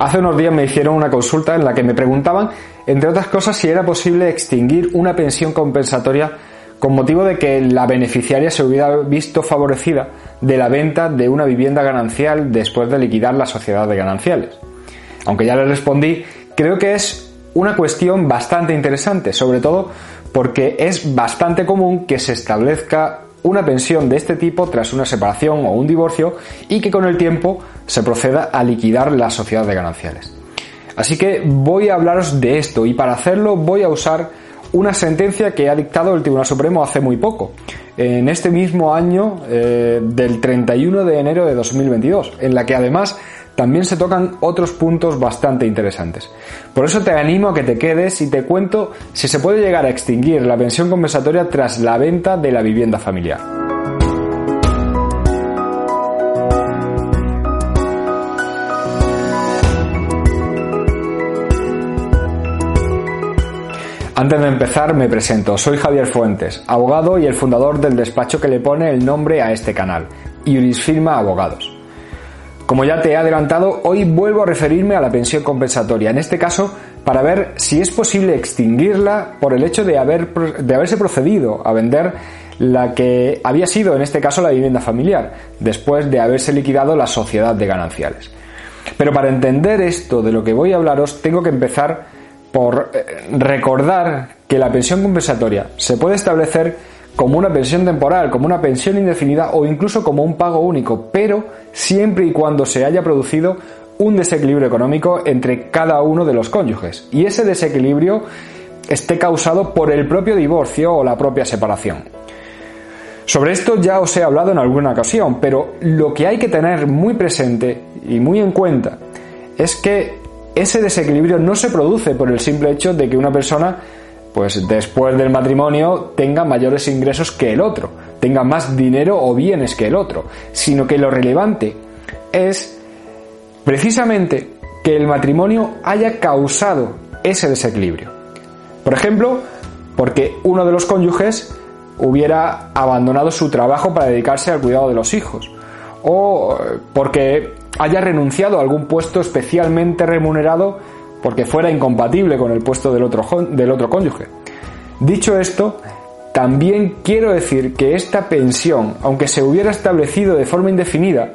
Hace unos días me hicieron una consulta en la que me preguntaban, entre otras cosas, si era posible extinguir una pensión compensatoria con motivo de que la beneficiaria se hubiera visto favorecida de la venta de una vivienda ganancial después de liquidar la sociedad de gananciales. Aunque ya le respondí, creo que es una cuestión bastante interesante, sobre todo porque es bastante común que se establezca una pensión de este tipo tras una separación o un divorcio y que con el tiempo se proceda a liquidar la sociedad de gananciales. Así que voy a hablaros de esto y para hacerlo voy a usar una sentencia que ha dictado el Tribunal Supremo hace muy poco, en este mismo año eh, del 31 de enero de 2022, en la que además también se tocan otros puntos bastante interesantes. Por eso te animo a que te quedes y te cuento si se puede llegar a extinguir la pensión compensatoria tras la venta de la vivienda familiar. Antes de empezar me presento, soy Javier Fuentes, abogado y el fundador del despacho que le pone el nombre a este canal, Firma Abogados. Como ya te he adelantado, hoy vuelvo a referirme a la pensión compensatoria, en este caso para ver si es posible extinguirla por el hecho de, haber, de haberse procedido a vender la que había sido en este caso la vivienda familiar, después de haberse liquidado la sociedad de gananciales. Pero para entender esto de lo que voy a hablaros, tengo que empezar por eh, recordar que la pensión compensatoria se puede establecer como una pensión temporal, como una pensión indefinida o incluso como un pago único, pero siempre y cuando se haya producido un desequilibrio económico entre cada uno de los cónyuges y ese desequilibrio esté causado por el propio divorcio o la propia separación. Sobre esto ya os he hablado en alguna ocasión, pero lo que hay que tener muy presente y muy en cuenta es que ese desequilibrio no se produce por el simple hecho de que una persona pues después del matrimonio tenga mayores ingresos que el otro, tenga más dinero o bienes que el otro, sino que lo relevante es precisamente que el matrimonio haya causado ese desequilibrio. Por ejemplo, porque uno de los cónyuges hubiera abandonado su trabajo para dedicarse al cuidado de los hijos, o porque haya renunciado a algún puesto especialmente remunerado porque fuera incompatible con el puesto del otro, del otro cónyuge. Dicho esto, también quiero decir que esta pensión, aunque se hubiera establecido de forma indefinida,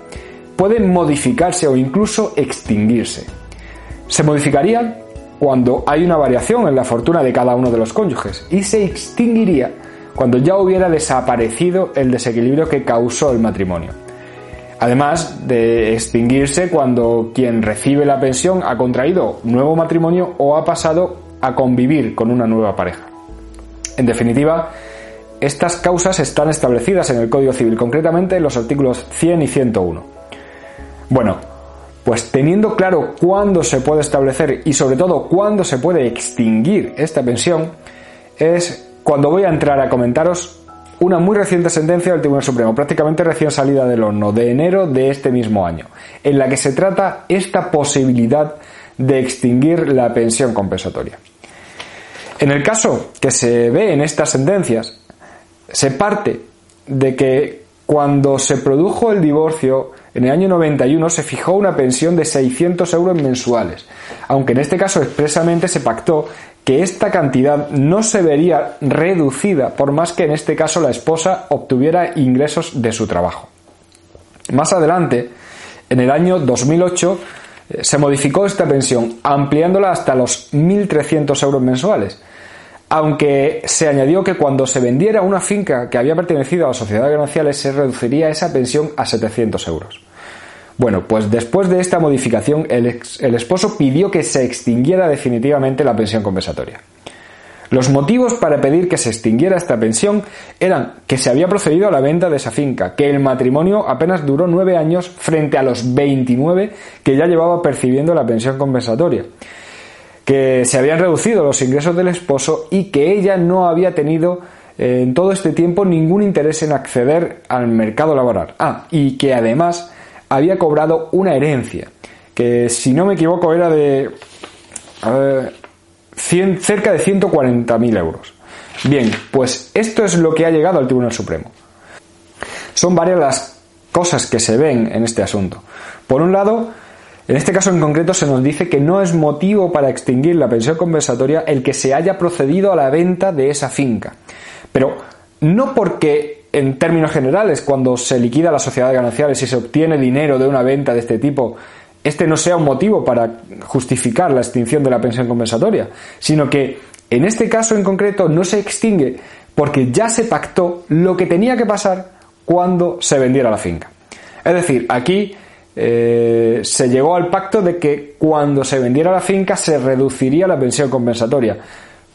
puede modificarse o incluso extinguirse. Se modificaría cuando hay una variación en la fortuna de cada uno de los cónyuges y se extinguiría cuando ya hubiera desaparecido el desequilibrio que causó el matrimonio además de extinguirse cuando quien recibe la pensión ha contraído nuevo matrimonio o ha pasado a convivir con una nueva pareja. En definitiva, estas causas están establecidas en el Código Civil, concretamente en los artículos 100 y 101. Bueno, pues teniendo claro cuándo se puede establecer y sobre todo cuándo se puede extinguir esta pensión, es cuando voy a entrar a comentaros una muy reciente sentencia del Tribunal Supremo, prácticamente recién salida del horno, de enero de este mismo año, en la que se trata esta posibilidad de extinguir la pensión compensatoria. En el caso que se ve en estas sentencias, se parte de que cuando se produjo el divorcio en el año 91 se fijó una pensión de 600 euros mensuales, aunque en este caso expresamente se pactó que esta cantidad no se vería reducida por más que en este caso la esposa obtuviera ingresos de su trabajo. Más adelante, en el año 2008, eh, se modificó esta pensión, ampliándola hasta los 1.300 euros mensuales, aunque se añadió que cuando se vendiera una finca que había pertenecido a la sociedad de gananciales se reduciría esa pensión a 700 euros. Bueno, pues después de esta modificación, el, esposo pidió que se extinguiera definitivamente la pensión compensatoria. Los motivos para pedir que se extinguiera esta pensión eran que se había procedido a la venta de esa finca, que el matrimonio apenas duró nueve años frente a los 29 que ya llevaba percibiendo la pensión compensatoria, que se habían reducido los ingresos del esposo y que ella no había tenido eh, en todo este tiempo ningún interés en acceder al mercado laboral. Ah, y que además había cobrado una herencia, que si no me equivoco era de cerca de 140.000 euros. Bien, pues esto es lo que ha llegado al Tribunal Supremo. Son varias las cosas que se ven en este asunto. Por un lado, En este caso en concreto se nos dice que no es motivo para extinguir la pensión compensatoria el que se haya procedido a la venta de esa finca. Pero no porque en términos generales cuando se liquida la sociedad de gananciales y se obtiene dinero de una venta de este tipo, este no sea un motivo para justificar la extinción de la pensión compensatoria, sino que en este caso en concreto no se extingue porque ya se pactó lo que tenía que pasar cuando se vendiera la finca. Es decir, aquí eh, se llegó al pacto de que cuando se vendiera la finca se reduciría la pensión compensatoria.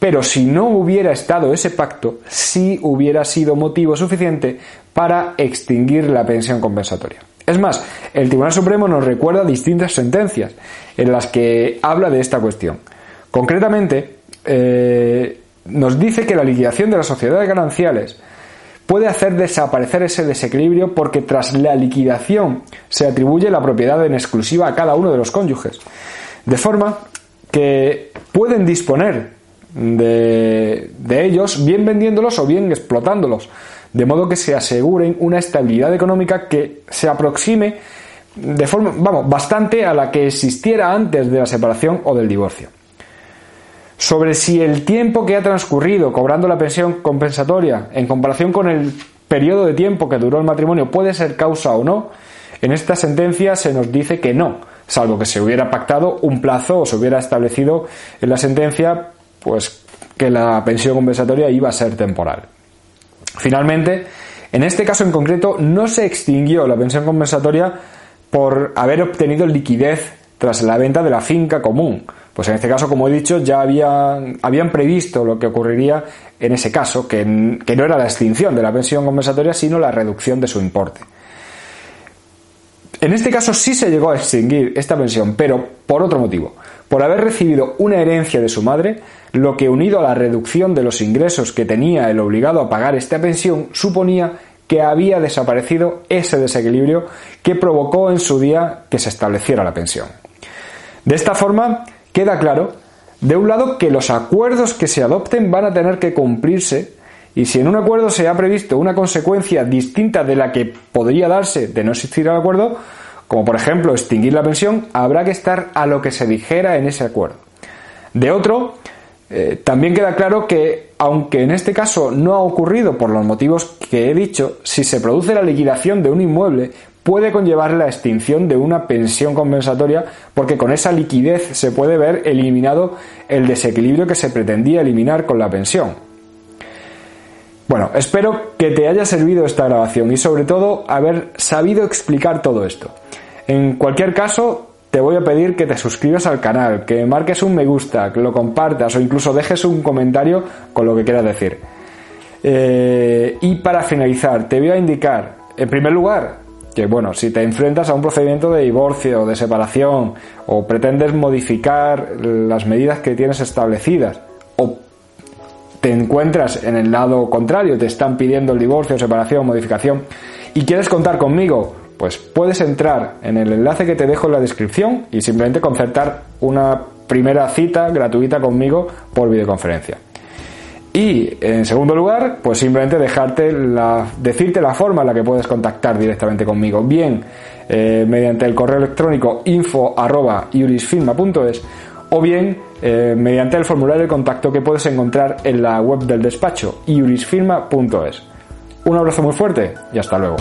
Pero si no hubiera estado ese pacto, sí hubiera sido motivo suficiente para extinguir la pensión compensatoria. Es más, el Tribunal Supremo nos recuerda distintas sentencias en las que habla de esta cuestión. Concretamente, eh, nos dice que la liquidación de las sociedades gananciales puede hacer desaparecer ese desequilibrio porque tras la liquidación se atribuye la propiedad en exclusiva a cada uno de los cónyuges. De forma que pueden disponer de, de ellos bien vendiéndolos o bien explotándolos, de modo que se aseguren una estabilidad económica que se aproxime de forma, vamos, bastante a la que existiera antes de la separación o del divorcio. Sobre si el tiempo que ha transcurrido cobrando la pensión compensatoria en comparación con el periodo de tiempo que duró el matrimonio puede ser causa o no, en esta sentencia se nos dice que no, salvo que se hubiera pactado un plazo o se hubiera establecido en la sentencia pues que la pensión compensatoria iba a ser temporal. Finalmente, en este caso en concreto no se extinguió la pensión compensatoria por haber obtenido liquidez tras la venta de la finca común, pues en este caso, como he dicho, ya habían, habían previsto lo que ocurriría en ese caso, que, que no era la extinción de la pensión compensatoria, sino la reducción de su importe. En este caso sí se llegó a extinguir esta pensión, pero por otro motivo, por haber recibido una herencia de su madre, lo que unido a la reducción de los ingresos que tenía el obligado a pagar esta pensión suponía que había desaparecido ese desequilibrio que provocó en su día que se estableciera la pensión. De esta forma, queda claro, de un lado, que los acuerdos que se adopten van a tener que cumplirse y si en un acuerdo se ha previsto una consecuencia distinta de la que podría darse de no existir el acuerdo, como por ejemplo extinguir la pensión, habrá que estar a lo que se dijera en ese acuerdo. De otro, eh, también queda claro que, aunque en este caso no ha ocurrido por los motivos que he dicho, si se produce la liquidación de un inmueble, puede conllevar la extinción de una pensión compensatoria porque con esa liquidez se puede ver eliminado el desequilibrio que se pretendía eliminar con la pensión. Bueno, espero que te haya servido esta grabación y sobre todo haber sabido explicar todo esto. En cualquier caso, te voy a pedir que te suscribas al canal, que marques un me gusta, que lo compartas o incluso dejes un comentario con lo que quieras decir. Eh, y para finalizar, te voy a indicar, en primer lugar, que bueno, si te enfrentas a un procedimiento de divorcio de separación o pretendes modificar las medidas que tienes establecidas o te encuentras en el lado contrario, te están pidiendo el divorcio, separación, modificación y quieres contar conmigo, pues puedes entrar en el enlace que te dejo en la descripción y simplemente concertar una primera cita gratuita conmigo por videoconferencia. Y en segundo lugar, pues simplemente dejarte la, decirte la forma en la que puedes contactar directamente conmigo, bien eh, mediante el correo electrónico info o bien eh, mediante el formulario de contacto que puedes encontrar en la web del despacho iurisfirma.es. Un abrazo muy fuerte y hasta luego.